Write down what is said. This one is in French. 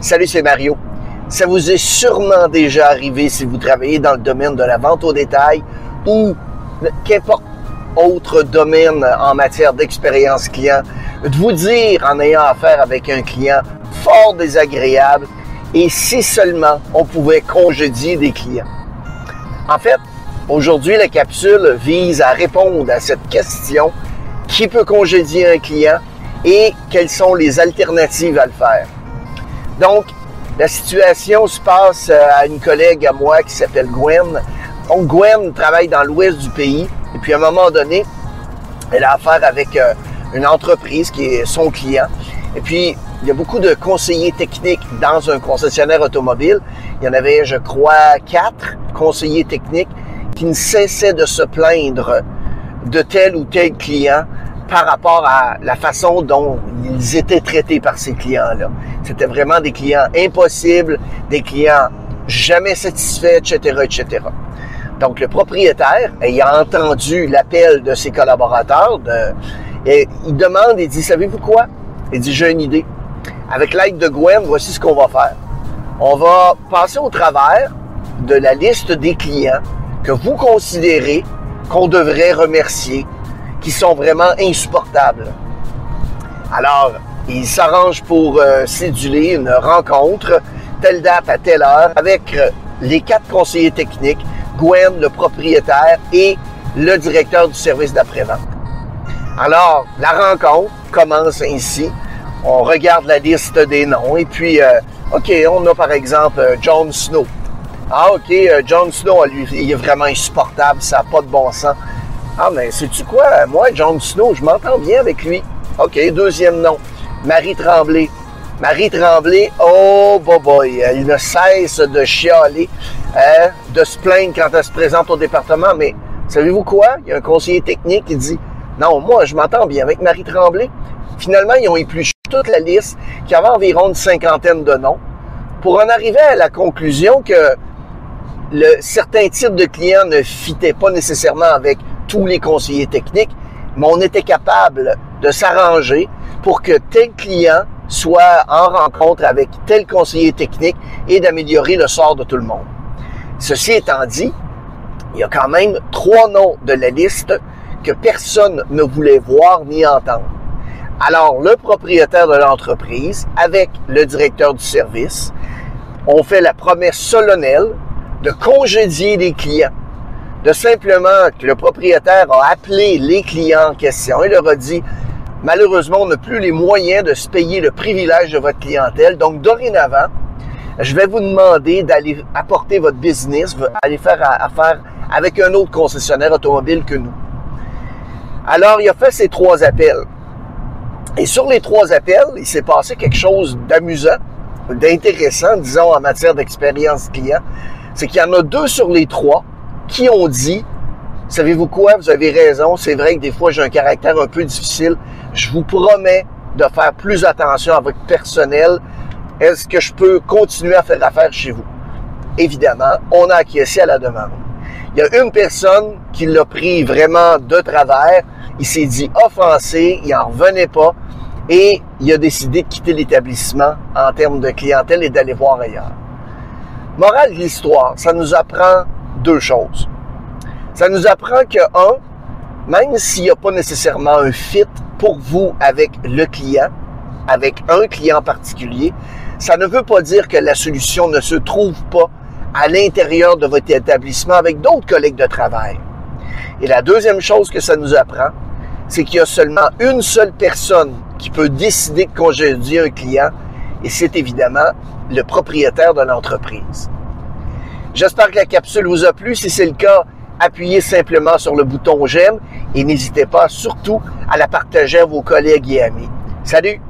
Salut, c'est Mario. Ça vous est sûrement déjà arrivé si vous travaillez dans le domaine de la vente au détail ou qu'importe autre domaine en matière d'expérience client, de vous dire en ayant affaire avec un client fort désagréable et si seulement on pouvait congédier des clients. En fait, aujourd'hui, la capsule vise à répondre à cette question qui peut congédier un client et quelles sont les alternatives à le faire? Donc, la situation se passe euh, à une collègue à moi qui s'appelle Gwen. Donc, Gwen travaille dans l'ouest du pays. Et puis, à un moment donné, elle a affaire avec euh, une entreprise qui est son client. Et puis, il y a beaucoup de conseillers techniques dans un concessionnaire automobile. Il y en avait, je crois, quatre conseillers techniques qui ne cessaient de se plaindre de tel ou tel client par rapport à la façon dont ils étaient traités par ces clients-là. C'était vraiment des clients impossibles, des clients jamais satisfaits, etc., etc. Donc, le propriétaire, ayant entendu l'appel de ses collaborateurs, de, il demande, il dit, savez-vous quoi? Il dit, j'ai une idée. Avec l'aide de Gwen, voici ce qu'on va faire. On va passer au travers de la liste des clients que vous considérez qu'on devrait remercier qui sont vraiment insupportables. Alors, il s'arrange pour euh, céduler une rencontre, telle date à telle heure, avec euh, les quatre conseillers techniques, Gwen, le propriétaire et le directeur du service d'après-vente. Alors, la rencontre commence ainsi. On regarde la liste des noms et puis, euh, OK, on a par exemple John Snow. Ah, OK, John Snow, lui, il est vraiment insupportable, ça n'a pas de bon sens. Ah, mais sais-tu quoi? Moi, John Snow, je m'entends bien avec lui. OK, deuxième nom. Marie Tremblay. Marie Tremblay, oh boy, boy, elle ne cesse de chialer, hein, de se plaindre quand elle se présente au département. Mais savez-vous quoi? Il y a un conseiller technique qui dit, non, moi, je m'entends bien avec Marie Tremblay. Finalement, ils ont épluché toute la liste, qui avait environ une cinquantaine de noms, pour en arriver à la conclusion que le, certains types de clients ne fitaient pas nécessairement avec tous les conseillers techniques, mais on était capable de s'arranger pour que tel client soit en rencontre avec tel conseiller technique et d'améliorer le sort de tout le monde. Ceci étant dit, il y a quand même trois noms de la liste que personne ne voulait voir ni entendre. Alors, le propriétaire de l'entreprise, avec le directeur du service, ont fait la promesse solennelle de congédier les clients de simplement que le propriétaire a appelé les clients en question et leur a dit, malheureusement, on n'a plus les moyens de se payer le privilège de votre clientèle. Donc, dorénavant, je vais vous demander d'aller apporter votre business, aller faire affaire avec un autre concessionnaire automobile que nous. Alors, il a fait ces trois appels. Et sur les trois appels, il s'est passé quelque chose d'amusant, d'intéressant, disons, en matière d'expérience client. C'est qu'il y en a deux sur les trois qui ont dit, savez-vous quoi, vous avez raison, c'est vrai que des fois j'ai un caractère un peu difficile, je vous promets de faire plus attention à votre personnel. Est-ce que je peux continuer à faire affaire chez vous? Évidemment, on a acquiescé à la demande. Il y a une personne qui l'a pris vraiment de travers. Il s'est dit offensé, il n'en revenait pas et il a décidé de quitter l'établissement en termes de clientèle et d'aller voir ailleurs. Morale de l'histoire, ça nous apprend deux choses. Ça nous apprend que, un, même s'il n'y a pas nécessairement un fit pour vous avec le client, avec un client particulier, ça ne veut pas dire que la solution ne se trouve pas à l'intérieur de votre établissement avec d'autres collègues de travail. Et la deuxième chose que ça nous apprend, c'est qu'il y a seulement une seule personne qui peut décider de congédier un client, et c'est évidemment le propriétaire de l'entreprise. J'espère que la capsule vous a plu. Si c'est le cas, appuyez simplement sur le bouton j'aime et n'hésitez pas surtout à la partager à vos collègues et amis. Salut!